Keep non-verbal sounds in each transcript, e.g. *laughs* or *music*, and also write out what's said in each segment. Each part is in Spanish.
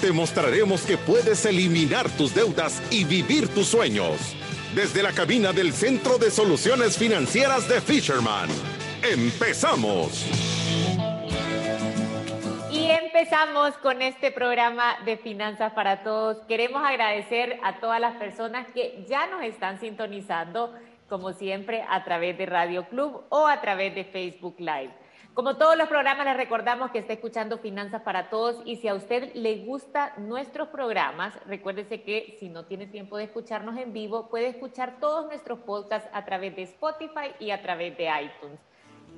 Te mostraremos que puedes eliminar tus deudas y vivir tus sueños. Desde la cabina del Centro de Soluciones Financieras de Fisherman. ¡Empezamos! Y empezamos con este programa de Finanzas para Todos. Queremos agradecer a todas las personas que ya nos están sintonizando, como siempre, a través de Radio Club o a través de Facebook Live. Como todos los programas, les recordamos que está escuchando Finanzas para Todos y si a usted le gustan nuestros programas, recuérdese que si no tiene tiempo de escucharnos en vivo, puede escuchar todos nuestros podcasts a través de Spotify y a través de iTunes.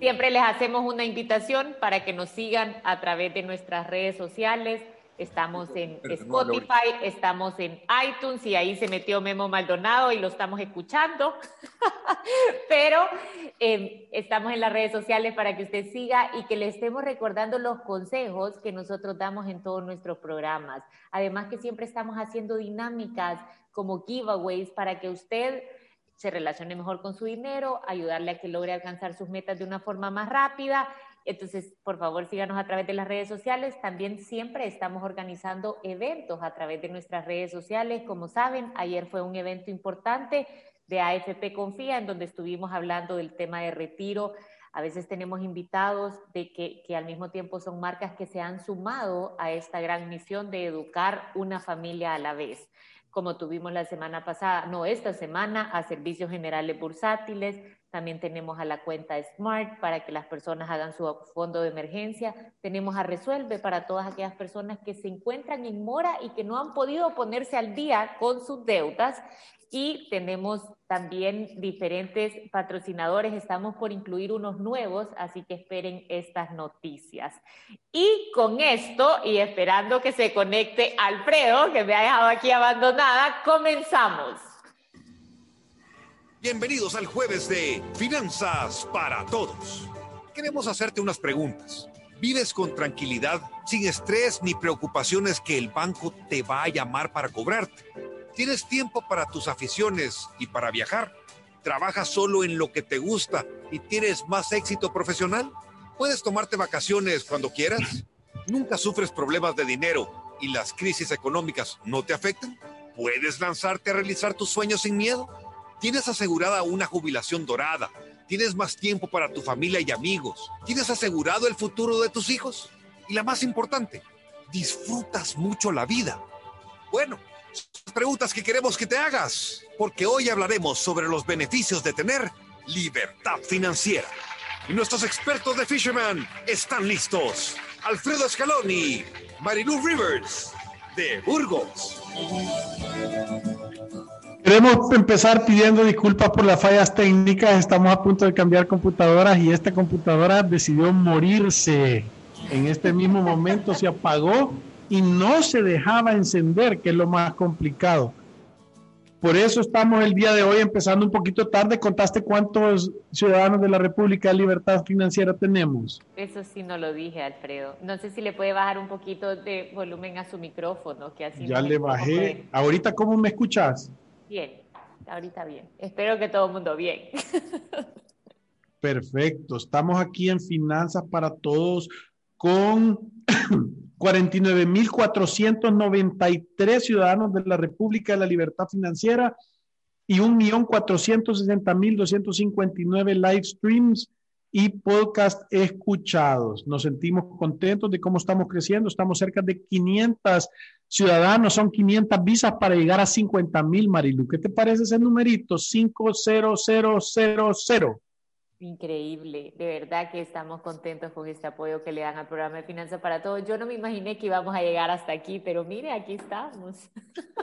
Siempre les hacemos una invitación para que nos sigan a través de nuestras redes sociales. Estamos en Spotify, estamos en iTunes y ahí se metió Memo Maldonado y lo estamos escuchando. *laughs* Pero em, estamos en las redes sociales para que usted siga y que le estemos recordando los consejos que nosotros damos en todos nuestros programas. Además que siempre estamos haciendo dinámicas como giveaways para que usted se relacione mejor con su dinero, ayudarle a que logre alcanzar sus metas de una forma más rápida. Entonces, por favor, síganos a través de las redes sociales. También siempre estamos organizando eventos a través de nuestras redes sociales. Como saben, ayer fue un evento importante de AFP Confía, en donde estuvimos hablando del tema de retiro. A veces tenemos invitados de que, que al mismo tiempo son marcas que se han sumado a esta gran misión de educar una familia a la vez como tuvimos la semana pasada, no esta semana, a servicios generales bursátiles. También tenemos a la cuenta Smart para que las personas hagan su fondo de emergencia. Tenemos a Resuelve para todas aquellas personas que se encuentran en mora y que no han podido ponerse al día con sus deudas y tenemos también diferentes patrocinadores. Estamos por incluir unos nuevos, así que esperen estas noticias. Y con esto, y esperando que se conecte Alfredo, que me ha dejado aquí abandonada, comenzamos. Bienvenidos al jueves de Finanzas para Todos. Queremos hacerte unas preguntas. ¿Vives con tranquilidad, sin estrés ni preocupaciones que el banco te va a llamar para cobrarte? ¿Tienes tiempo para tus aficiones y para viajar? ¿Trabajas solo en lo que te gusta y tienes más éxito profesional? ¿Puedes tomarte vacaciones cuando quieras? ¿Nunca sufres problemas de dinero y las crisis económicas no te afectan? ¿Puedes lanzarte a realizar tus sueños sin miedo? ¿Tienes asegurada una jubilación dorada? ¿Tienes más tiempo para tu familia y amigos? ¿Tienes asegurado el futuro de tus hijos? Y la más importante, ¿disfrutas mucho la vida? Bueno, preguntas que queremos que te hagas, porque hoy hablaremos sobre los beneficios de tener libertad financiera. Y nuestros expertos de Fisherman están listos. Alfredo Escaloni, Marilu Rivers, de Burgos. Queremos empezar pidiendo disculpas por las fallas técnicas. Estamos a punto de cambiar computadoras y esta computadora decidió morirse. En este mismo momento se apagó y no se dejaba encender, que es lo más complicado. Por eso estamos el día de hoy empezando un poquito tarde. ¿Contaste cuántos ciudadanos de la República de Libertad Financiera tenemos? Eso sí no lo dije, Alfredo. No sé si le puede bajar un poquito de volumen a su micrófono, que así. Ya le bajé. Ahorita, ¿cómo me escuchas? Bien, ahorita bien. Espero que todo el mundo bien. *laughs* Perfecto. Estamos aquí en Finanzas para Todos con *clears throat* 49.493 ciudadanos de la República de la Libertad Financiera y 1.460.259 live streams y podcast escuchados. Nos sentimos contentos de cómo estamos creciendo. Estamos cerca de 500 ciudadanos, son 500 visas para llegar a 50.000, Marilu. ¿Qué te parece ese numerito? 50000. Increíble, de verdad que estamos contentos con este apoyo que le dan al programa de Finanzas para Todos. Yo no me imaginé que íbamos a llegar hasta aquí, pero mire, aquí estamos.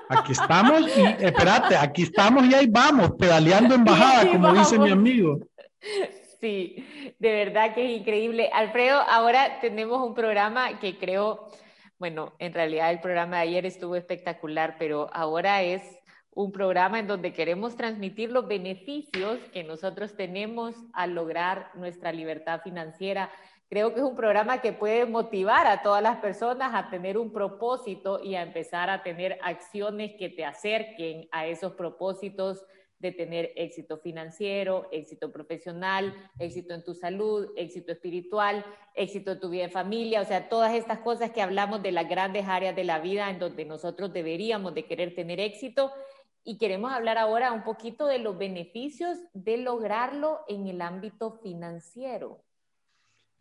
Aquí estamos y espérate, aquí estamos y ahí vamos, pedaleando en bajada, como dice mi amigo. Sí, de verdad que es increíble. Alfredo, ahora tenemos un programa que creo, bueno, en realidad el programa de ayer estuvo espectacular, pero ahora es un programa en donde queremos transmitir los beneficios que nosotros tenemos al lograr nuestra libertad financiera. Creo que es un programa que puede motivar a todas las personas a tener un propósito y a empezar a tener acciones que te acerquen a esos propósitos de tener éxito financiero, éxito profesional, éxito en tu salud, éxito espiritual, éxito en tu vida de familia, o sea, todas estas cosas que hablamos de las grandes áreas de la vida en donde nosotros deberíamos de querer tener éxito y queremos hablar ahora un poquito de los beneficios de lograrlo en el ámbito financiero.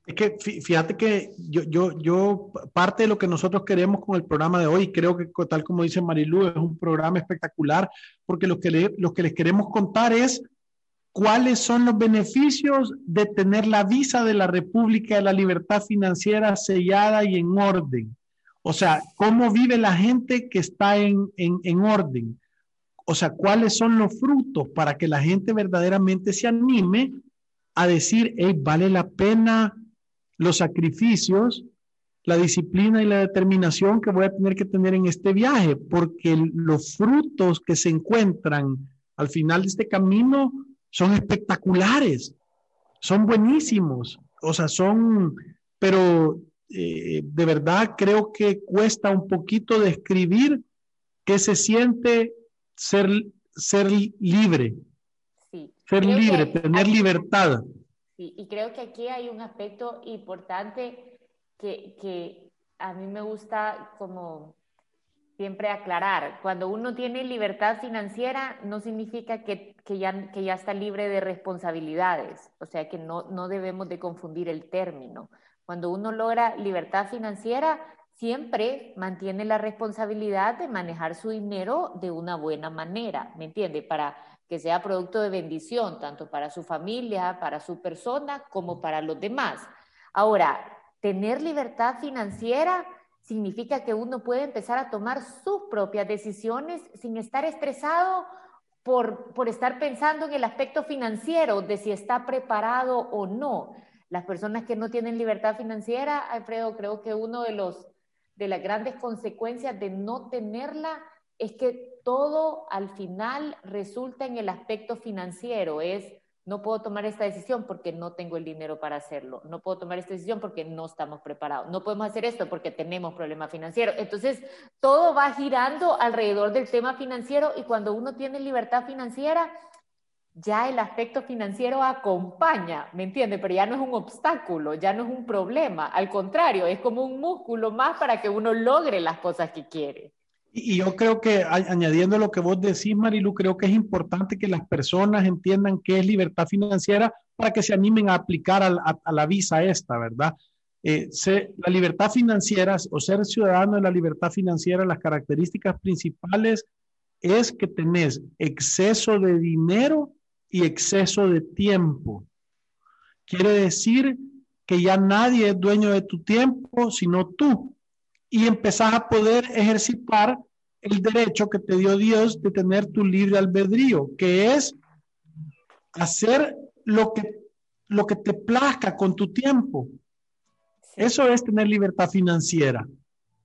Es que fíjate que yo, yo, yo, parte de lo que nosotros queremos con el programa de hoy, creo que tal como dice Marilu, es un programa espectacular, porque lo que, lo que les queremos contar es cuáles son los beneficios de tener la visa de la República de la Libertad Financiera sellada y en orden. O sea, cómo vive la gente que está en, en, en orden. O sea, cuáles son los frutos para que la gente verdaderamente se anime a decir, hey, vale la pena los sacrificios, la disciplina y la determinación que voy a tener que tener en este viaje, porque los frutos que se encuentran al final de este camino son espectaculares, son buenísimos, o sea, son, pero eh, de verdad creo que cuesta un poquito describir qué se siente ser, ser libre, ser libre, tener libertad. Sí, y creo que aquí hay un aspecto importante que, que a mí me gusta como siempre aclarar. Cuando uno tiene libertad financiera, no significa que, que, ya, que ya está libre de responsabilidades. O sea que no, no debemos de confundir el término. Cuando uno logra libertad financiera, siempre mantiene la responsabilidad de manejar su dinero de una buena manera, ¿me entiende? Para que sea producto de bendición, tanto para su familia, para su persona, como para los demás. Ahora, tener libertad financiera significa que uno puede empezar a tomar sus propias decisiones sin estar estresado por, por estar pensando en el aspecto financiero, de si está preparado o no. Las personas que no tienen libertad financiera, Alfredo, creo que uno de los de las grandes consecuencias de no tenerla es que todo al final resulta en el aspecto financiero, es no puedo tomar esta decisión porque no tengo el dinero para hacerlo, no puedo tomar esta decisión porque no estamos preparados, no podemos hacer esto porque tenemos problemas financieros. Entonces, todo va girando alrededor del tema financiero y cuando uno tiene libertad financiera, ya el aspecto financiero acompaña, ¿me entiende? Pero ya no es un obstáculo, ya no es un problema, al contrario, es como un músculo más para que uno logre las cosas que quiere. Y yo creo que añadiendo lo que vos decís, Marilu, creo que es importante que las personas entiendan qué es libertad financiera para que se animen a aplicar a, la visa esta, ¿verdad? Eh, la libertad financiera o ser ciudadano de la libertad financiera, las características principales es que tenés exceso de dinero y exceso de tiempo. Quiere decir que ya nadie es dueño de tu tiempo, sino tú y empezás a poder ejercitar el derecho que te dio Dios de tener tu libre albedrío, que es hacer lo que, lo que te plazca con tu tiempo. Eso es tener libertad financiera.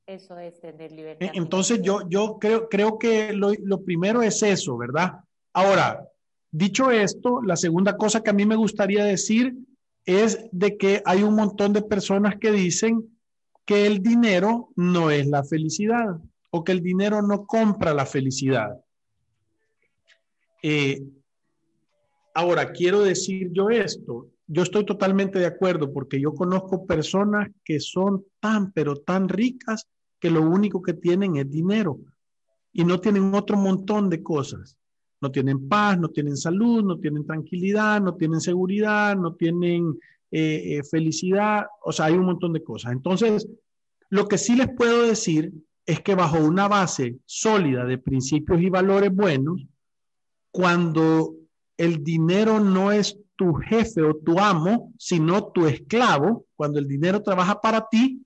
Eso es tener libertad. E, entonces yo, yo creo, creo que lo, lo primero es eso, ¿verdad? Ahora, dicho esto, la segunda cosa que a mí me gustaría decir es de que hay un montón de personas que dicen que el dinero no es la felicidad o que el dinero no compra la felicidad. Eh, ahora, quiero decir yo esto, yo estoy totalmente de acuerdo porque yo conozco personas que son tan, pero tan ricas que lo único que tienen es dinero y no tienen otro montón de cosas. No tienen paz, no tienen salud, no tienen tranquilidad, no tienen seguridad, no tienen eh, eh, felicidad, o sea, hay un montón de cosas. Entonces, lo que sí les puedo decir es que bajo una base sólida de principios y valores buenos, cuando el dinero no es tu jefe o tu amo, sino tu esclavo, cuando el dinero trabaja para ti,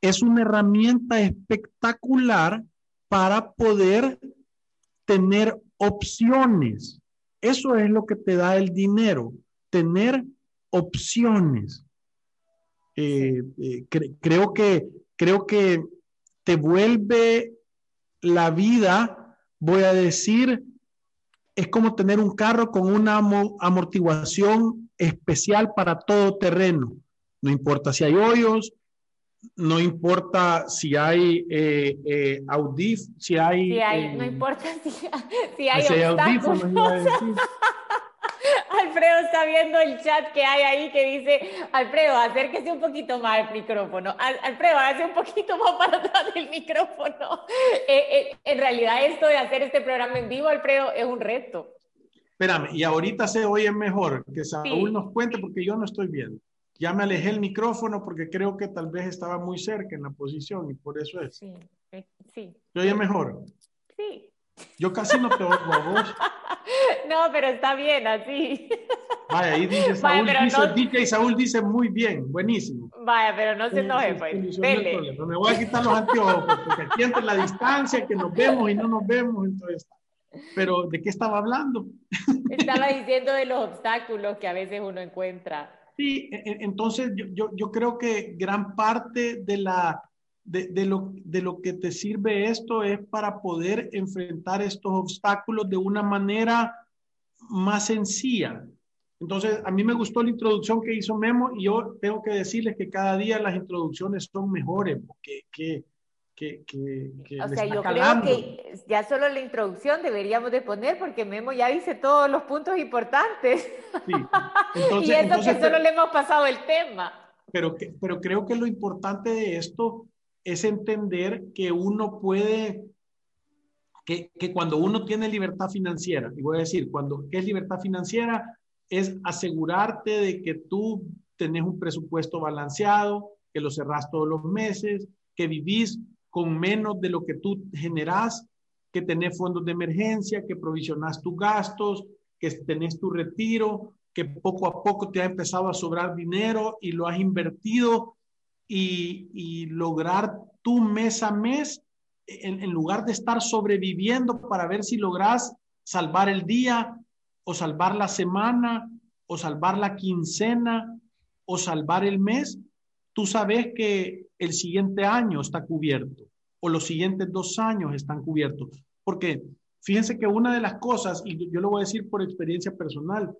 es una herramienta espectacular para poder tener opciones. Eso es lo que te da el dinero, tener opciones. Eh, eh, creo, que, creo que te vuelve la vida voy a decir, es como tener un carro con una amortiguación especial para todo terreno. No importa si hay hoyos, no importa si hay eh, eh audif, si hay... hay no eh, importa si, si hay, si hay audífonos. *laughs* Alfredo está viendo el chat que hay ahí que dice, Alfredo, acérquese un poquito más al micrófono. Alfredo, hágase un poquito más para atrás del micrófono. *laughs* Eh, eh, en realidad esto de hacer este programa en vivo, Alfredo, es un reto. Espérame, y ahorita se oye mejor, que Saúl nos cuente porque yo no estoy viendo. Ya me alejé el micrófono porque creo que tal vez estaba muy cerca en la posición y por eso es. Sí, eh, sí. ¿Se oye mejor? Sí. Yo casi no te oigo a vos. *laughs* No, pero está bien así. Vaya, ahí dice Saúl, dice, Saúl dice muy bien, buenísimo. Vaya, pero no se enoje, pues. Dele. Me voy a quitar los anteojos, porque aquí entre la distancia, que nos vemos y no nos vemos, entonces. Pero, ¿de qué estaba hablando? Estaba diciendo de los obstáculos que a veces uno encuentra. Sí, e, e, entonces yo, yo, creo que gran parte de la, de, lo, de lo que te sirve esto es para poder enfrentar estos obstáculos de una manera más sencilla. Entonces, a mí me gustó la introducción que hizo Memo y yo tengo que decirles que cada día las introducciones son mejores, que, que, que, que o sea, yo creo que ya solo la introducción deberíamos de poner porque Memo ya dice todos los puntos importantes. Sí. *laughs* y eso que solo le hemos pasado el tema. Pero, pero creo que lo importante de esto es entender que uno puede, que, que, cuando uno tiene libertad financiera, y voy a decir, cuando, ¿qué es libertad financiera? Es asegurarte de que tú tenés un presupuesto balanceado, que lo cerrás todos los meses, que vivís con menos de lo que tú generás, que tenés fondos de emergencia, que provisionás tus gastos, que tenés tu retiro, que poco a poco te ha empezado a sobrar dinero y lo has invertido y, lograr tu mes a mes, en, lugar de estar sobreviviendo para ver si logras salvar el día o salvar la semana o salvar la quincena o salvar el mes, tú sabes que el siguiente año está cubierto o los siguientes dos años están cubiertos. Porque fíjense que una de las cosas, y yo lo voy a decir por experiencia personal,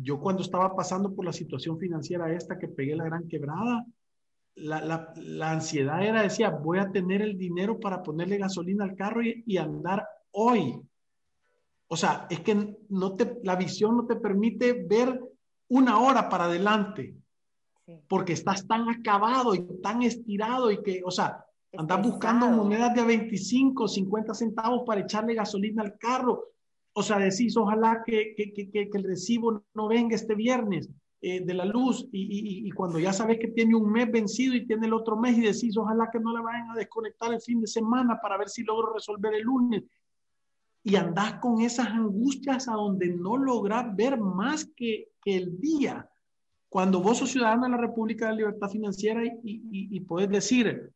yo cuando estaba pasando por la situación financiera esta que pegué la gran quebrada, la, ansiedad era, decía, voy a tener el dinero para ponerle gasolina al carro y, andar hoy. O sea, es que no te, la visión no te permite ver una hora para adelante, porque estás tan acabado y tan estirado y que, o sea, andas buscando monedas de 25, 50 centavos para echarle gasolina al carro o sea, decís, ojalá que, que, que, que el recibo no venga este viernes eh, de la luz y, y, cuando ya sabes que tiene un mes vencido y tiene el otro mes y decís, ojalá que no le vayan a desconectar el fin de semana para ver si logro resolver el lunes. Y andás con esas angustias a donde no logras ver más que el día. Cuando vos sos ciudadano de la República de la Libertad Financiera y, y, y podés decir,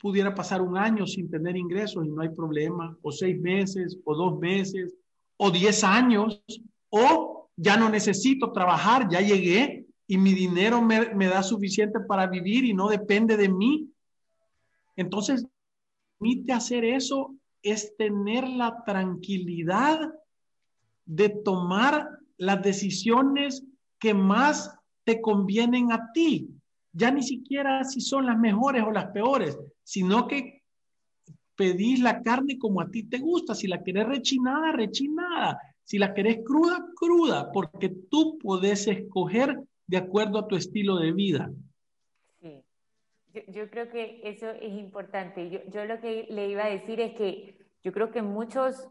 pudiera pasar un año sin tener ingresos y no hay problema, o seis meses, o dos meses, o diez años, o ya no necesito trabajar, ya llegué y mi dinero me, da suficiente para vivir y no depende de mí. Entonces, permite hacer eso es tener la tranquilidad de tomar las decisiones que más te convienen a ti, ya ni siquiera si son las mejores o las peores, sino que pedís la carne como a ti te gusta, si la querés rechinada, rechinada, si la querés cruda, cruda, porque tú podés escoger de acuerdo a tu estilo de vida. Sí, yo, creo que eso es importante. Yo, yo lo que le iba a decir es que yo creo que muchos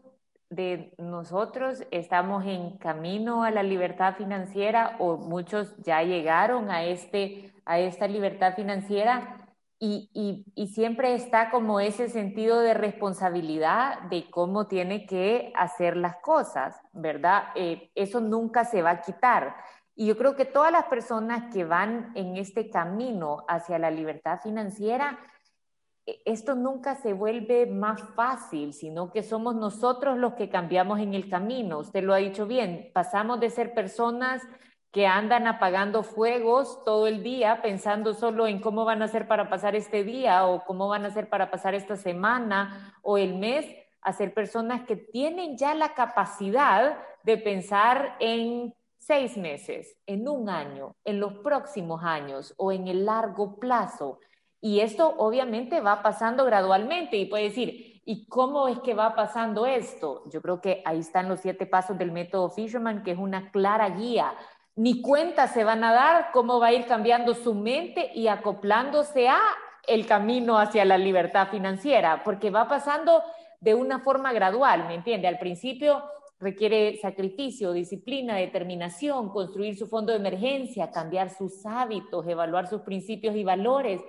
de nosotros estamos en camino a la libertad financiera o muchos ya llegaron a, este, a esta libertad financiera y, y, siempre está como ese sentido de responsabilidad de cómo tiene que hacer las cosas, ¿verdad? Eh, eso nunca se va a quitar. Y yo creo que todas las personas que van en este camino hacia la libertad financiera esto nunca se vuelve más fácil, sino que somos nosotros los que cambiamos en el camino. Usted lo ha dicho bien, pasamos de ser personas que andan apagando fuegos todo el día pensando solo en cómo van a hacer para pasar este día o cómo van a hacer para pasar esta semana o el mes, a ser personas que tienen ya la capacidad de pensar en seis meses, en un año, en los próximos años o en el largo plazo. Y esto obviamente va pasando gradualmente y puede decir, ¿y cómo es que va pasando esto? Yo creo que ahí están los siete pasos del método Fisherman, que es una clara guía. Ni cuenta se van a dar cómo va a ir cambiando su mente y acoplándose a el camino hacia la libertad financiera, porque va pasando de una forma gradual, ¿me entiende? Al principio requiere sacrificio, disciplina, determinación, construir su fondo de emergencia, cambiar sus hábitos, evaluar sus principios y valores,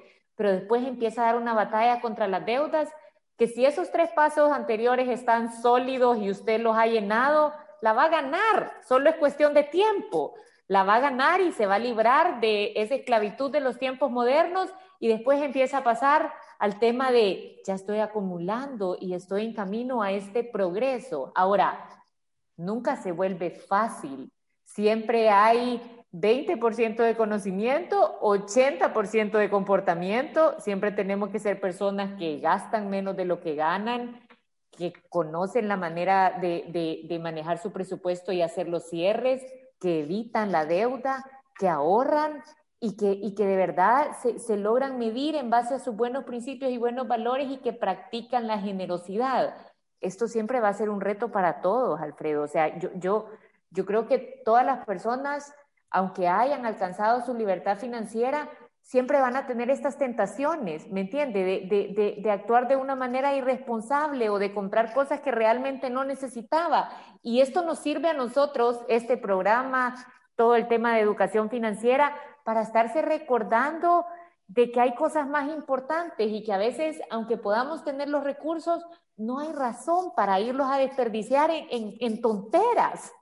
pero después empieza a dar una batalla contra las deudas, que si esos tres pasos anteriores están sólidos y usted los ha llenado, la va a ganar, solo es cuestión de tiempo, la va a ganar y se va a librar de esa esclavitud de los tiempos modernos y después empieza a pasar al tema de ya estoy acumulando y estoy en camino a este progreso. Ahora, nunca se vuelve fácil. Siempre hay 20% de conocimiento, 80% de comportamiento. Siempre tenemos que ser personas que gastan menos de lo que ganan, que conocen la manera de, de manejar su presupuesto y hacer los cierres, que evitan la deuda, que ahorran y que, y que de verdad se, se, logran medir en base a sus buenos principios y buenos valores y que practican la generosidad. Esto siempre va a ser un reto para todos, Alfredo. O sea, yo, yo, yo creo que todas las personas, aunque hayan alcanzado su libertad financiera, siempre van a tener estas tentaciones, ¿me entiende? De, actuar de una manera irresponsable o de comprar cosas que realmente no necesitaba. Y esto nos sirve a nosotros, este programa, todo el tema de educación financiera, para estarse recordando de que hay cosas más importantes y que a veces, aunque podamos tener los recursos, no hay razón para irlos a desperdiciar en, tonteras.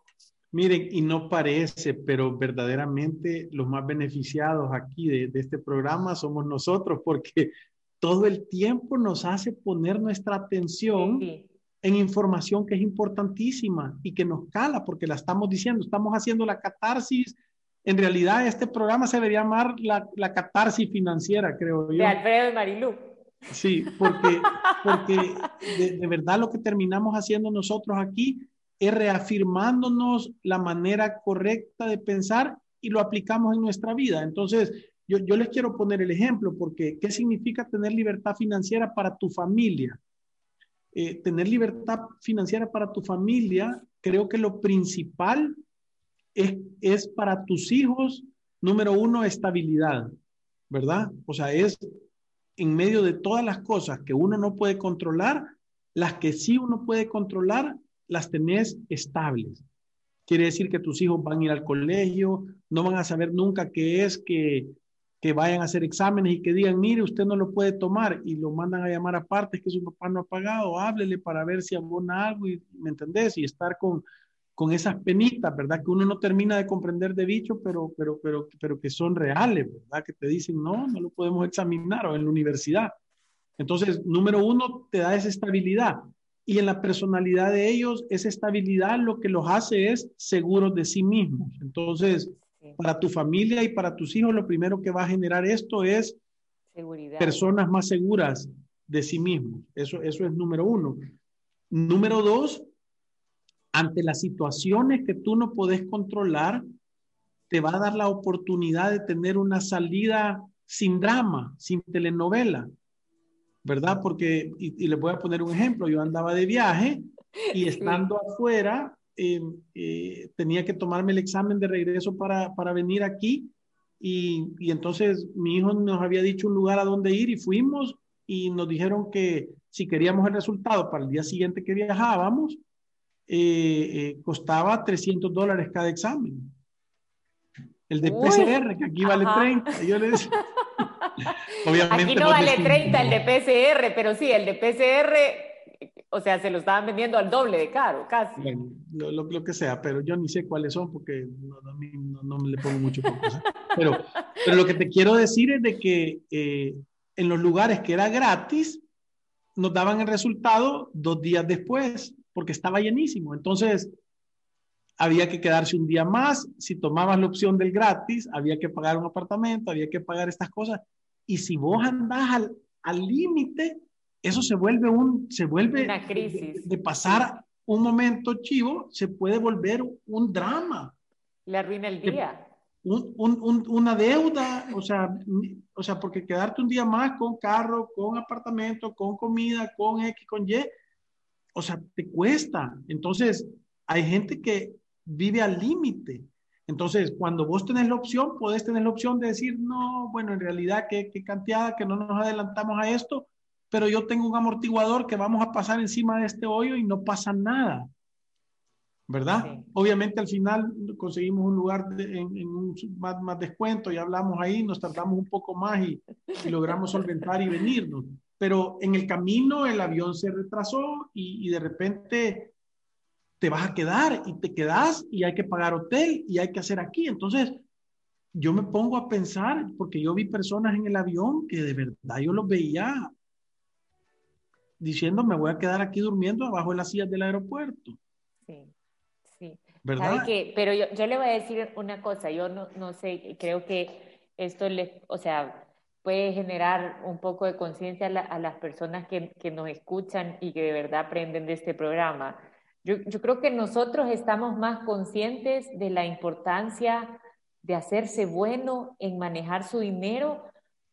Miren, y no parece, pero verdaderamente los más beneficiados aquí de, de, este programa somos nosotros, porque todo el tiempo nos hace poner nuestra atención sí. en información que es importantísima y que nos cala, porque la estamos diciendo, estamos haciendo la catarsis en realidad este programa se debería llamar la, la catarsis financiera, creo yo. De Alfredo y Marilú. Sí, porque, porque de, de, verdad lo que terminamos haciendo nosotros aquí es reafirmándonos la manera correcta de pensar y lo aplicamos en nuestra vida. Entonces, yo, yo les quiero poner el ejemplo, porque ¿qué significa tener libertad financiera para tu familia? Eh, tener libertad financiera para tu familia, creo que lo principal es, es para tus hijos, número uno, estabilidad, ¿verdad? O sea, es en medio de todas las cosas que uno no puede controlar, las que sí uno puede controlar, las tenés estables. Quiere decir que tus hijos van a ir al colegio, no van a saber nunca qué es que, que vayan a hacer exámenes y que digan, mire, usted no lo puede tomar y lo mandan a llamar aparte, es que su papá no ha pagado, háblele para ver si abona algo, y, ¿me entendés? Y estar con, con esas penitas, ¿verdad? Que uno no termina de comprender de bicho, pero, pero, pero, pero que son reales, ¿verdad? Que te dicen, no, no lo podemos examinar o en la universidad. Entonces, número uno, te da esa estabilidad. Y en la personalidad de ellos, esa estabilidad lo que los hace es seguros de sí mismos. Entonces, para tu familia y para tus hijos, lo primero que va a generar esto es Seguridad. personas más seguras de sí mismos. Eso, eso es número uno. Número dos, ante las situaciones que tú no podés controlar, te va a dar la oportunidad de tener una salida sin drama, sin telenovela, ¿verdad? Porque, y, y les voy a poner un ejemplo, yo andaba de viaje *laughs* y estando sí. afuera, eh, eh, tenía que tomarme el examen de regreso para, para venir aquí y, y, entonces mi hijo nos había dicho un lugar a donde ir y fuimos y nos dijeron que si queríamos el resultado para el día siguiente que viajábamos, eh, eh, costaba 300 dólares cada examen. El de Uy, PCR, que aquí vale ajá. 30. Yo le decía, *laughs* obviamente aquí no vale 30 el de PCR, pero sí, el de PCR, o sea, se lo estaban vendiendo al doble de caro, casi. Bueno, lo, lo, lo que sea, pero yo ni sé cuáles son porque no, no, no me le pongo mucho cosa. Pero, pero lo que te quiero decir es de que eh, en los lugares que era gratis, nos daban el resultado dos días después porque estaba llenísimo. Entonces, había que quedarse un día más. Si tomabas la opción del gratis, había que pagar un apartamento, había que pagar estas cosas. Y si vos andás al límite, eso se vuelve un, se vuelve una crisis. De, pasar un momento chivo, se puede volver un drama. Le arruina el día. Un, un, una deuda, o sea, o sea, porque quedarte un día más con carro, con apartamento, con comida, con X, con Y, o sea, te cuesta. Entonces, hay gente que vive al límite. Entonces, cuando vos tenés la opción, podés tener la opción de decir, no, bueno, en realidad, qué, qué cantidad, que no nos adelantamos a esto, pero yo tengo un amortiguador que vamos a pasar encima de este hoyo y no pasa nada. ¿Verdad? Obviamente al final conseguimos un lugar en, un más, más, descuento y hablamos ahí, nos tardamos un poco más y, logramos solventar y venirnos. Pero en el camino el avión se retrasó y, y de repente te vas a quedar y te quedas y hay que pagar hotel y hay que hacer aquí. Entonces, yo me pongo a pensar, porque yo vi personas en el avión que de verdad yo los veía diciendo, me voy a quedar aquí durmiendo abajo de las sillas del aeropuerto. Sí, sí. ¿Verdad? Que, pero yo, yo, le voy a decir una cosa, yo no, no sé, creo que esto le, o sea, puede generar un poco de conciencia a, a, las personas que, que, nos escuchan y que de verdad aprenden de este programa. Yo, creo que nosotros estamos más conscientes de la importancia de hacerse bueno en manejar su dinero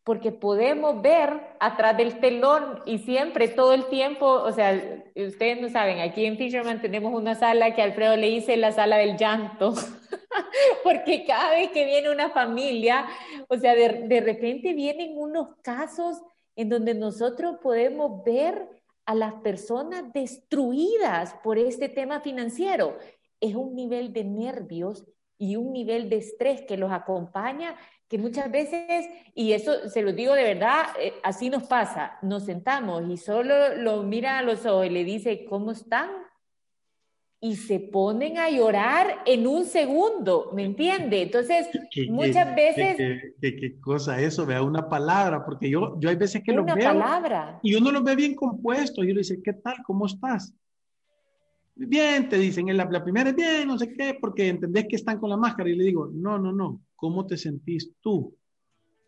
porque podemos ver atrás del telón y siempre, todo el tiempo, o sea, ustedes no saben, aquí en Fisherman tenemos una sala que Alfredo le dice la sala del llanto, *laughs* porque cada vez que viene una familia, o sea, de, de repente vienen unos casos en donde nosotros podemos ver a las personas destruidas por este tema financiero. Es un nivel de nervios y un nivel de estrés que los acompaña que muchas veces, y eso se lo digo de verdad, eh, así nos pasa, nos sentamos y solo lo mira a los ojos y le dice, ¿cómo están? Y se ponen a llorar en un segundo, ¿me entiende? Entonces, muchas veces... ¿Qué, cosa eso? Vea una palabra, porque yo, yo hay veces que lo veo... palabra. Y uno lo ve bien compuesto, y yo le dice, ¿qué tal? ¿Cómo estás? Bien, te dicen, la, la primera es bien, no sé qué, porque entendés que están con la máscara. Y le digo, no, no, no, ¿cómo te sentís tú?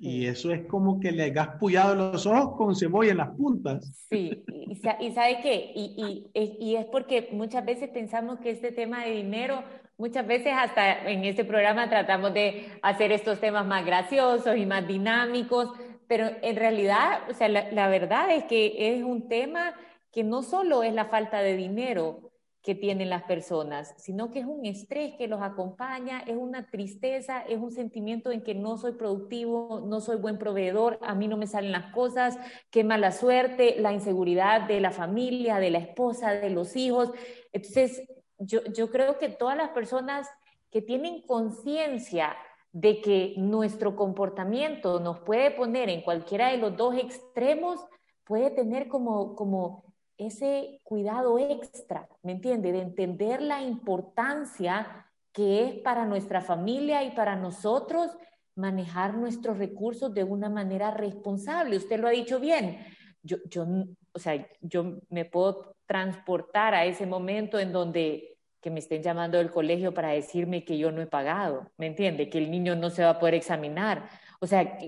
Y eso es como que le has pullado los ojos con cebolla en las puntas. Sí, y, ¿sabe qué? Y, y, es porque muchas veces pensamos que este tema de dinero, muchas veces hasta en este programa tratamos de hacer estos temas más graciosos y más dinámicos, pero en realidad, o sea, la, la verdad es que es un tema que no solo es la falta de dinero, que tienen las personas, sino que es un estrés que los acompaña, es una tristeza, es un sentimiento en que no soy productivo, no soy buen proveedor, a mí no me salen las cosas, qué mala suerte, la inseguridad de la familia, de la esposa, de los hijos. Entonces, yo, yo creo que todas las personas que tienen conciencia de que nuestro comportamiento nos puede poner en cualquiera de los dos extremos, puede tener como, como ese cuidado extra, ¿me entiende? De entender la importancia que es para nuestra familia y para nosotros manejar nuestros recursos de una manera responsable. Usted lo ha dicho bien. Yo, yo, o sea, yo me puedo transportar a ese momento en donde que me estén llamando del colegio para decirme que yo no he pagado, ¿me entiende? Que el niño no se va a poder examinar. O sea,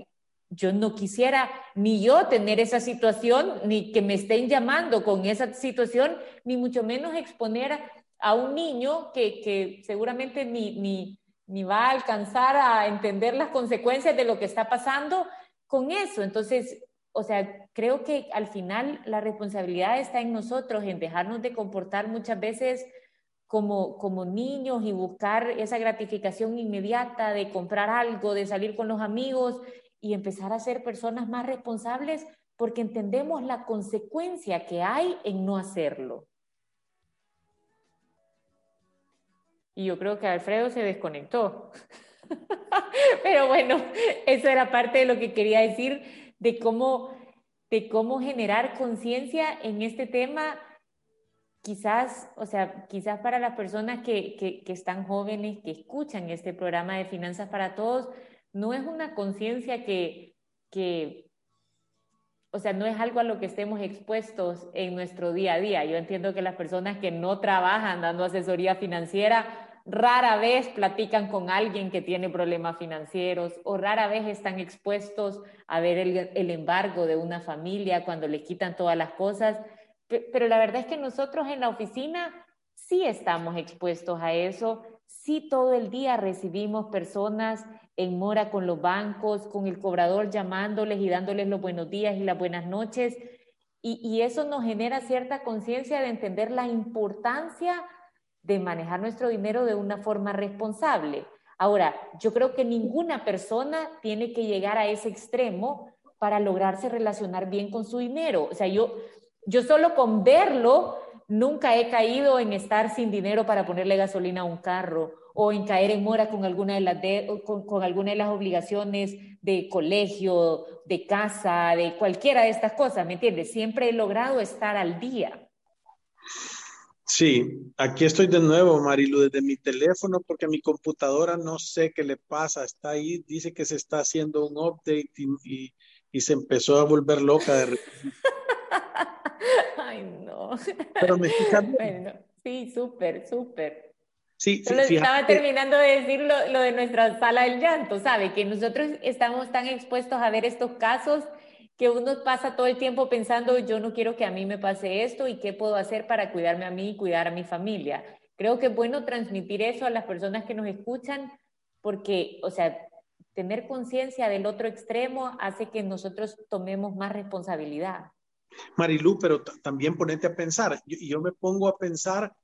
yo no quisiera ni yo tener esa situación, ni que me estén llamando con esa situación, ni mucho menos exponer a un niño que, seguramente ni, ni, ni, va a alcanzar a entender las consecuencias de lo que está pasando con eso. Entonces, o sea, creo que al final la responsabilidad está en nosotros, en dejarnos de comportar muchas veces como, como niños y buscar esa gratificación inmediata de comprar algo, de salir con los amigos y empezar a ser personas más responsables porque entendemos la consecuencia que hay en no hacerlo. Y yo creo que Alfredo se desconectó. *laughs* Pero bueno, eso era parte de lo que quería decir de cómo, de cómo generar conciencia en este tema. Quizás, o sea, quizás para las personas que, que, que están jóvenes, que escuchan este programa de Finanzas para Todos, no es una conciencia que, que, o sea, no es algo a lo que estemos expuestos en nuestro día a día. Yo entiendo que las personas que no trabajan dando asesoría financiera rara vez platican con alguien que tiene problemas financieros o rara vez están expuestos a ver el, embargo de una familia cuando le quitan todas las cosas. Pero la verdad es que nosotros en la oficina sí estamos expuestos a eso, sí todo el día recibimos personas en mora con los bancos, con el cobrador llamándoles y dándoles los buenos días y las buenas noches. Y, y eso nos genera cierta conciencia de entender la importancia de manejar nuestro dinero de una forma responsable. Ahora, yo creo que ninguna persona tiene que llegar a ese extremo para lograrse relacionar bien con su dinero. O sea, yo, yo solo con verlo nunca he caído en estar sin dinero para ponerle gasolina a un carro o en caer en mora con alguna de las, con, con alguna de las obligaciones de colegio, de casa, de cualquiera de estas cosas, ¿me entiendes? Siempre he logrado estar al día. Sí, aquí estoy de nuevo, Marilu, desde mi teléfono, porque mi computadora no sé qué le pasa. Está ahí, dice que se está haciendo un update y, se empezó a volver loca de *laughs* no. Pero me *laughs* bueno, sí, súper, súper. Sí, estaba terminando de decir lo, lo de nuestra sala del llanto, ¿sabe? Que nosotros estamos tan expuestos a ver estos casos que uno pasa todo el tiempo pensando, yo no quiero que a mí me pase esto y qué puedo hacer para cuidarme a mí y cuidar a mi familia. Creo que es bueno transmitir eso a las personas que nos escuchan porque, o sea, tener conciencia del otro extremo hace que nosotros tomemos más responsabilidad. Marilu, pero también ponete a pensar, yo, yo me pongo a pensar,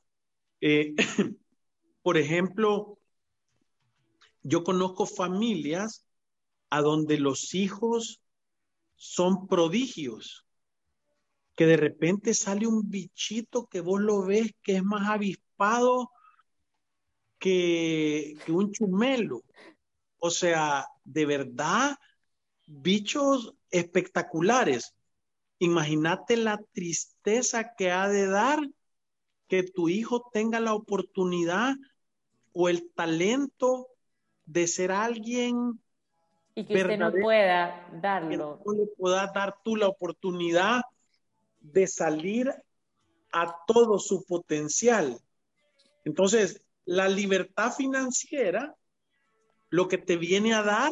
eh, *coughs* por ejemplo, yo conozco familias a donde los hijos son prodigios, que de repente sale un bichito que vos lo ves que es más avispado que, un chumelo. O sea, de verdad, bichos espectaculares. Imagínate la tristeza que ha de dar que tu hijo tenga la oportunidad o el talento de ser alguien y que usted no pueda darlo. Que no le puedas dar tú la oportunidad de salir a todo su potencial. Entonces, la libertad financiera lo que te viene a dar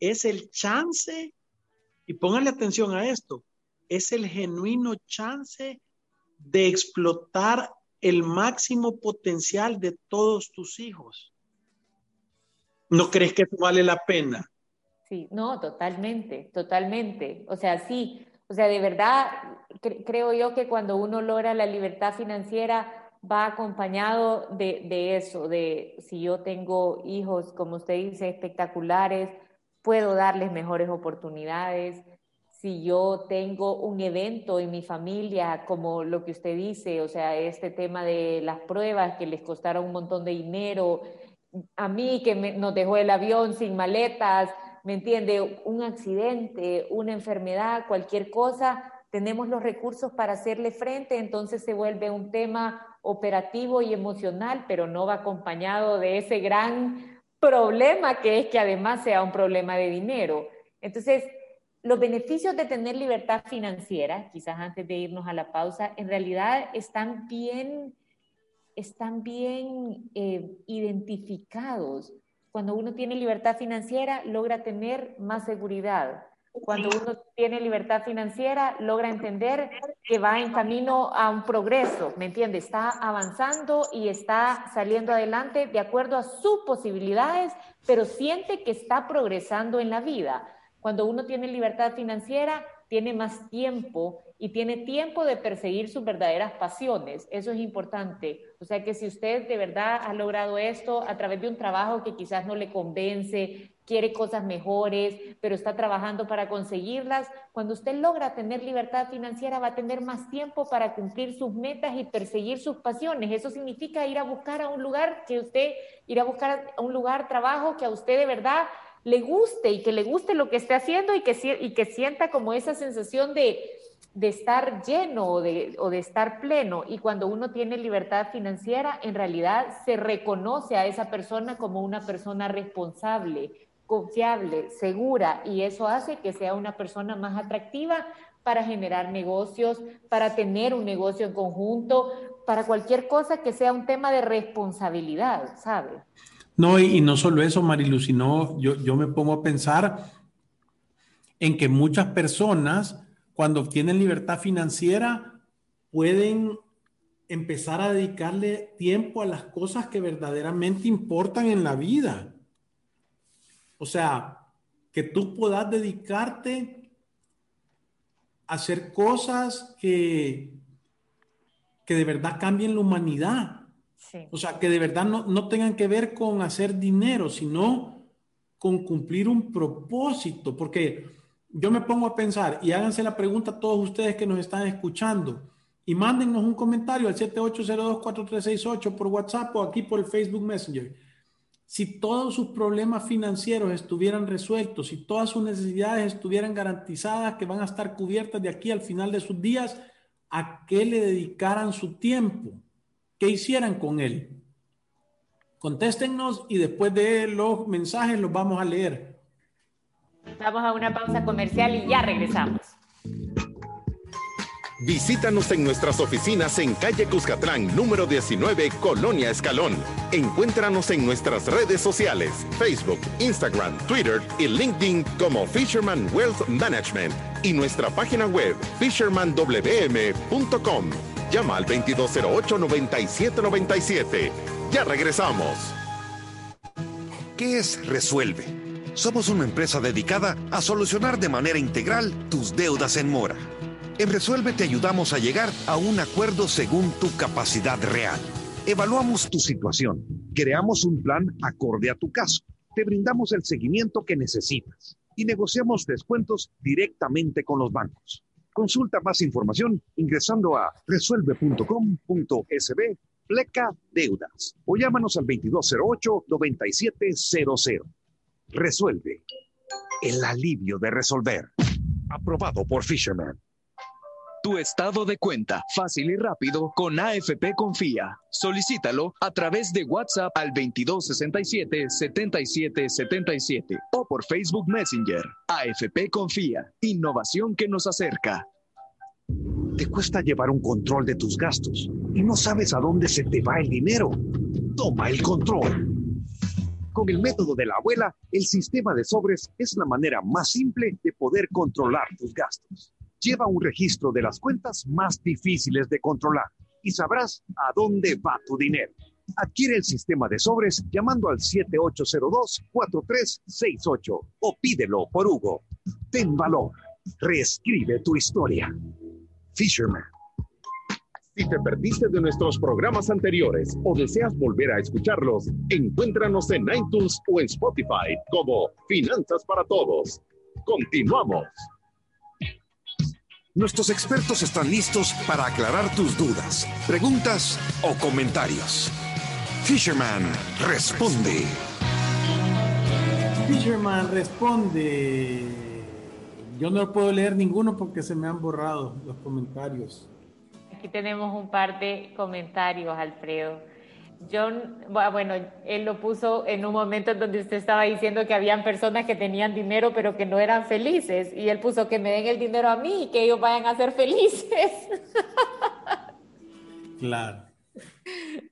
es el chance, y póngale atención a esto, es el genuino chance de explotar el máximo potencial de todos tus hijos. ¿No crees que vale la pena? Sí, no, totalmente, totalmente. O sea, sí, o sea, de verdad creo yo que cuando uno logra la libertad financiera va acompañado de, de, eso, de si yo tengo hijos, como usted dice, espectaculares, puedo darles mejores oportunidades. Si yo tengo un evento en mi familia, como lo que usted dice, o sea, este tema de las pruebas que les costaron un montón de dinero, a mí que nos dejó el avión sin maletas, ¿me entiende? Un accidente, una enfermedad, cualquier cosa, tenemos los recursos para hacerle frente, entonces se vuelve un tema operativo y emocional, pero no va acompañado de ese gran problema que es que además sea un problema de dinero. Entonces, los beneficios de tener libertad financiera, quizás antes de irnos a la pausa, en realidad están bien, están bien eh, identificados cuando uno tiene libertad financiera, logra tener más seguridad. Cuando uno tiene libertad financiera, logra entender que va en camino a un progreso, ¿me entiende? Está avanzando y está saliendo adelante de acuerdo a sus posibilidades, pero siente que está progresando en la vida. Cuando uno tiene libertad financiera, tiene más tiempo y tiene tiempo de perseguir sus verdaderas pasiones. Eso es importante. O sea que si usted de verdad ha logrado esto a través de un trabajo que quizás no le convence, quiere cosas mejores, pero está trabajando para conseguirlas, cuando usted logra tener libertad financiera va a tener más tiempo para cumplir sus metas y perseguir sus pasiones. Eso significa ir a buscar a un lugar que usted, ir a buscar a un lugar, trabajo que a usted de verdad le guste y que le guste lo que esté haciendo y que, y que sienta como esa sensación de, de estar lleno o de, o de, estar pleno. Y cuando uno tiene libertad financiera, en realidad se reconoce a esa persona como una persona responsable, confiable, segura, y eso hace que sea una persona más atractiva para generar negocios, para tener un negocio en conjunto, para cualquier cosa que sea un tema de responsabilidad, ¿sabe? No, y, no solo eso, Marilu, sino yo, yo me pongo a pensar en que muchas personas, cuando obtienen libertad financiera, pueden empezar a dedicarle tiempo a las cosas que verdaderamente importan en la vida. O sea, que tú puedas dedicarte a hacer cosas que, que de verdad cambien la humanidad. O sea, que de verdad no, no tengan que ver con hacer dinero, sino con cumplir un propósito. Porque yo me pongo a pensar, y háganse la pregunta a todos ustedes que nos están escuchando, y mándennos un comentario al 78024368 por WhatsApp o aquí por el Facebook Messenger. Si todos sus problemas financieros estuvieran resueltos, si todas sus necesidades estuvieran garantizadas, que van a estar cubiertas de aquí al final de sus días, ¿a qué le dedicaran su tiempo? ¿Qué hicieran con él? Contéstenos y después de los mensajes los vamos a leer. Vamos a una pausa comercial y ya regresamos. Visítanos en nuestras oficinas en calle Cuscatlán, número 19, Colonia Escalón. Encuéntranos en nuestras redes sociales, Facebook, Instagram, Twitter y LinkedIn como Fisherman Wealth Management y nuestra página web fishermanwm.com. Llama al 2208-9797. Ya regresamos. ¿Qué es Resuelve? Somos una empresa dedicada a solucionar de manera integral tus deudas en mora en Resuelve te ayudamos a llegar a un acuerdo según tu capacidad real. Evaluamos tu situación, creamos un plan acorde a tu caso, te brindamos el seguimiento que necesitas y negociamos descuentos directamente con los bancos. Consulta más información ingresando a resuelve.com.sb pleca deudas o llámanos al 2208-9700. Resuelve. El alivio de resolver. Aprobado por Fisherman. Tu estado de cuenta, fácil y rápido, con AFP Confía. Solicítalo a través de WhatsApp al 2267-7777 o por Facebook Messenger. AFP Confía, innovación que nos acerca. Te cuesta llevar un control de tus gastos y no sabes a dónde se te va el dinero. Toma el control. Con el método de la abuela, el sistema de sobres es la manera más simple de poder controlar tus gastos. Lleva un registro de las cuentas más difíciles de controlar y sabrás a dónde va tu dinero. Adquiere el sistema de sobres llamando al 7802-4368 o pídelo por Hugo. Ten valor. Reescribe tu historia. Fisherman. Si te perdiste de nuestros programas anteriores o deseas volver a escucharlos, encuéntranos en iTunes o en Spotify como Finanzas para Todos. Continuamos. Nuestros expertos están listos para aclarar tus dudas, preguntas o comentarios. Fisherman responde. Fisherman responde. Yo no puedo leer ninguno porque se me han borrado los comentarios. Aquí tenemos un par de comentarios, Alfredo. John, bueno, él lo puso en un momento en donde usted estaba diciendo que habían personas que tenían dinero pero que no eran felices. Y él puso que me den el dinero a mí y que ellos vayan a ser felices. *laughs* Claro.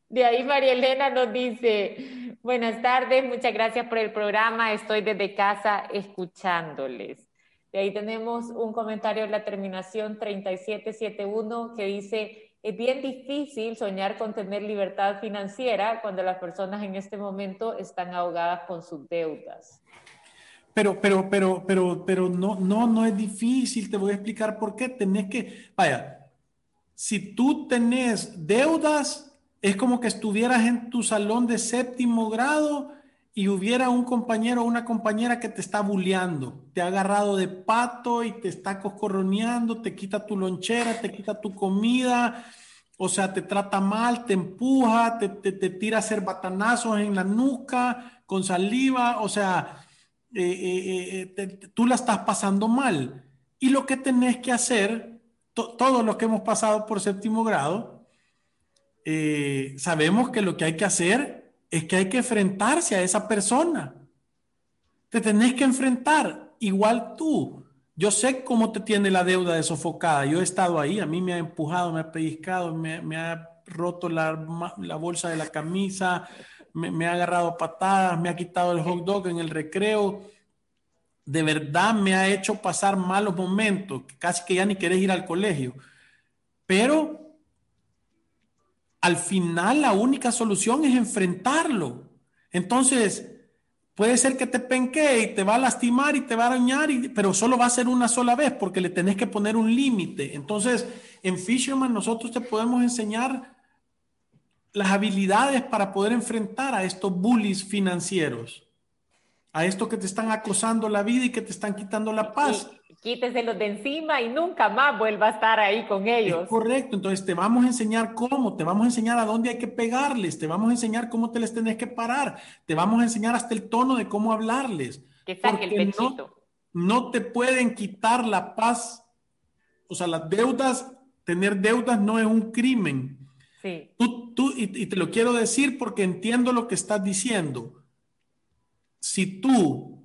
De ahí María Elena nos dice, buenas tardes, muchas gracias por el programa, estoy desde casa escuchándoles. De ahí tenemos un comentario en la terminación 3771 que dice, es bien difícil soñar con tener libertad financiera cuando las personas en este momento están ahogadas con sus deudas. Pero, pero, pero, pero, pero no, no, no es difícil. Te voy a explicar por qué. Tenés que, vaya, si tú tenés deudas, es como que estuvieras en tu salón de séptimo grado y hubiera un compañero o una compañera que te está bulleando, te ha agarrado de pato y te está coscorroneando, te quita tu lonchera, te quita tu comida, o sea, te trata mal, te empuja, te, tira a hacer batanazos en la nuca con saliva, o sea, eh, eh, eh, tú la estás pasando mal. Y lo que tenés que hacer, todos los que hemos pasado por séptimo grado, sabemos que lo que hay que hacer es que hay que enfrentarse a esa persona. Te tenés que enfrentar, igual tú. Yo sé cómo te tiene la deuda de sofocada. Yo he estado ahí, a mí me ha empujado, me ha pellizcado, me, ha roto la, la bolsa de la camisa, me, me, ha agarrado patadas, me ha quitado el hot dog en el recreo. De verdad me ha hecho pasar malos momentos, casi que ya ni querés ir al colegio. Pero al final la única solución es enfrentarlo. Entonces, puede ser que te penque y te va a lastimar y te va a dañar, pero solo va a ser una sola vez porque le tenés que poner un límite. Entonces, en Fisherman nosotros te podemos enseñar las habilidades para poder enfrentar a estos bullies financieros, a estos que te están acosando la vida y que te están quitando la paz quíteselos de encima y nunca más vuelva a estar ahí con ellos. correcto, entonces te vamos a enseñar cómo, te vamos a enseñar a dónde hay que pegarles, te vamos a enseñar cómo te les tenés que parar, te vamos a enseñar hasta el tono de cómo hablarles. Que saque el pechito. No, te pueden quitar la paz, o sea, las deudas, tener deudas no es un crimen. Sí. Tú, tú, y te lo quiero decir porque entiendo lo que estás diciendo. Si tú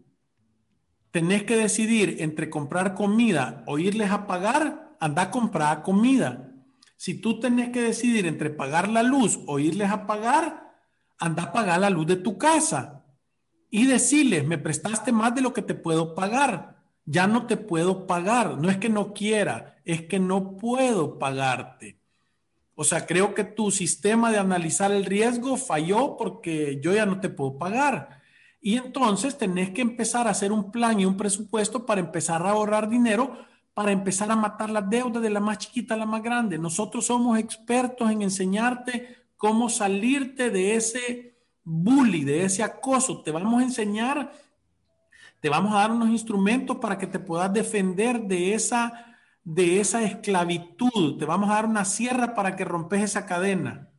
tenés que decidir entre comprar comida o irles a pagar, anda a comprar comida. Si tú tenés que decidir entre pagar la luz o irles a pagar, anda a pagar la luz de tu casa. Y decirles, me prestaste más de lo que te puedo pagar. Ya no te puedo pagar. No es que no quiera, es que no puedo pagarte. O sea, creo que tu sistema de analizar el riesgo falló porque yo ya no te puedo pagar. Y entonces tenés que empezar a hacer un plan y un presupuesto para empezar a ahorrar dinero, para empezar a matar las deudas de la más chiquita a la más grande. Nosotros somos expertos en enseñarte cómo salirte de ese bully, de ese acoso. Te vamos a enseñar, te vamos a dar unos instrumentos para que te puedas defender de esa, de esa esclavitud. Te vamos a dar una sierra para que rompes esa cadena.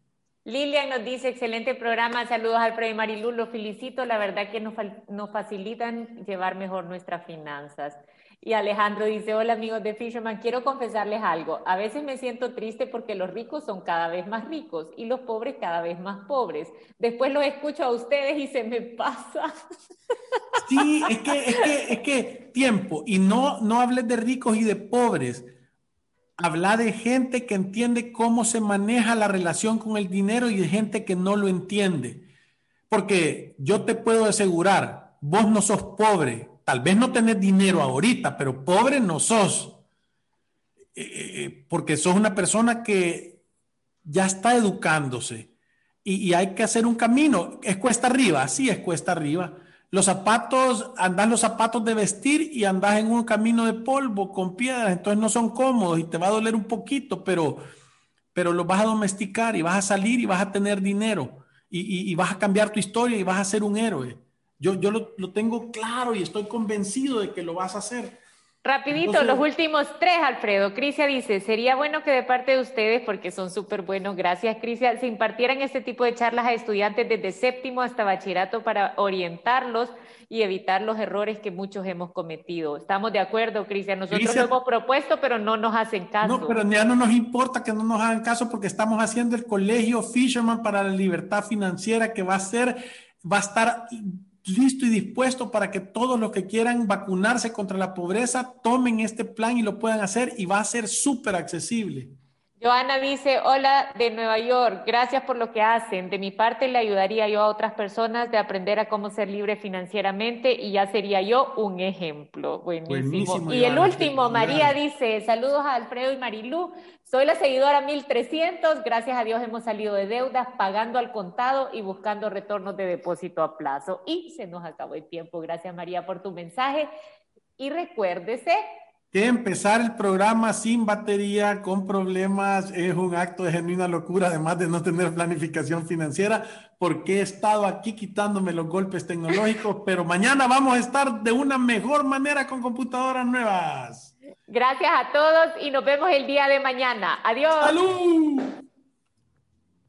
Lilian nos dice, excelente programa, saludos al Freddy Marilu, lo felicito, la verdad que nos, nos, facilitan llevar mejor nuestras finanzas. Y Alejandro dice, hola amigos de Fisherman, quiero confesarles algo, a veces me siento triste porque los ricos son cada vez más ricos y los pobres cada vez más pobres. Después los escucho a ustedes y se me pasa. Sí, es que, es que, es que tiempo, y no, no hables de ricos y de pobres habla de gente que entiende cómo se maneja la relación con el dinero y de gente que no lo entiende. Porque yo te puedo asegurar, vos no sos pobre, tal vez no tenés dinero ahorita, pero pobre no sos. Eh, eh, eh, porque sos una persona que ya está educándose y, y hay que hacer un camino. ¿Es cuesta arriba? Sí, es cuesta arriba los zapatos, andas los zapatos de vestir y andas en un camino de polvo con piedras, entonces no son cómodos y te va a doler un poquito, pero, pero los vas a domesticar y vas a salir y vas a tener dinero y, vas a cambiar tu historia y vas a ser un héroe. Yo, yo lo, lo tengo claro y estoy convencido de que lo vas a hacer. Rapidito, los últimos tres, Alfredo. Crisia dice, sería bueno que de parte de ustedes, porque son súper buenos, gracias Crisia, se impartieran este tipo de charlas a estudiantes desde séptimo hasta bachillerato para orientarlos y evitar los errores que muchos hemos cometido. Estamos de acuerdo, Crisia. Nosotros lo hemos propuesto, pero no nos hacen caso. No, pero ya no nos importa que no nos hagan caso porque estamos haciendo el colegio Fisherman para la libertad financiera que va a ser, va a estar listo y dispuesto para que todos los que quieran vacunarse contra la pobreza tomen este plan y lo puedan hacer y va a ser súper accesible. Joana dice, hola de Nueva York, gracias por lo que hacen. De mi parte le ayudaría yo a otras personas de aprender a cómo ser libre financieramente y ya sería yo un ejemplo. Buenísimo. y el último, María dice, saludos a Alfredo y Marilú, soy la seguidora 1300, gracias a Dios hemos salido de deudas, pagando al contado y buscando retornos de depósito a plazo. Y se nos acabó el tiempo. Gracias María por tu mensaje. Y recuérdese que empezar el programa sin batería, con problemas, es un acto de genuina locura, además de no tener planificación financiera, porque he estado aquí quitándome los golpes tecnológicos, *laughs* pero mañana vamos a estar de una mejor manera con computadoras nuevas. Gracias a todos y nos vemos el día de mañana. Adiós. ¡Salud!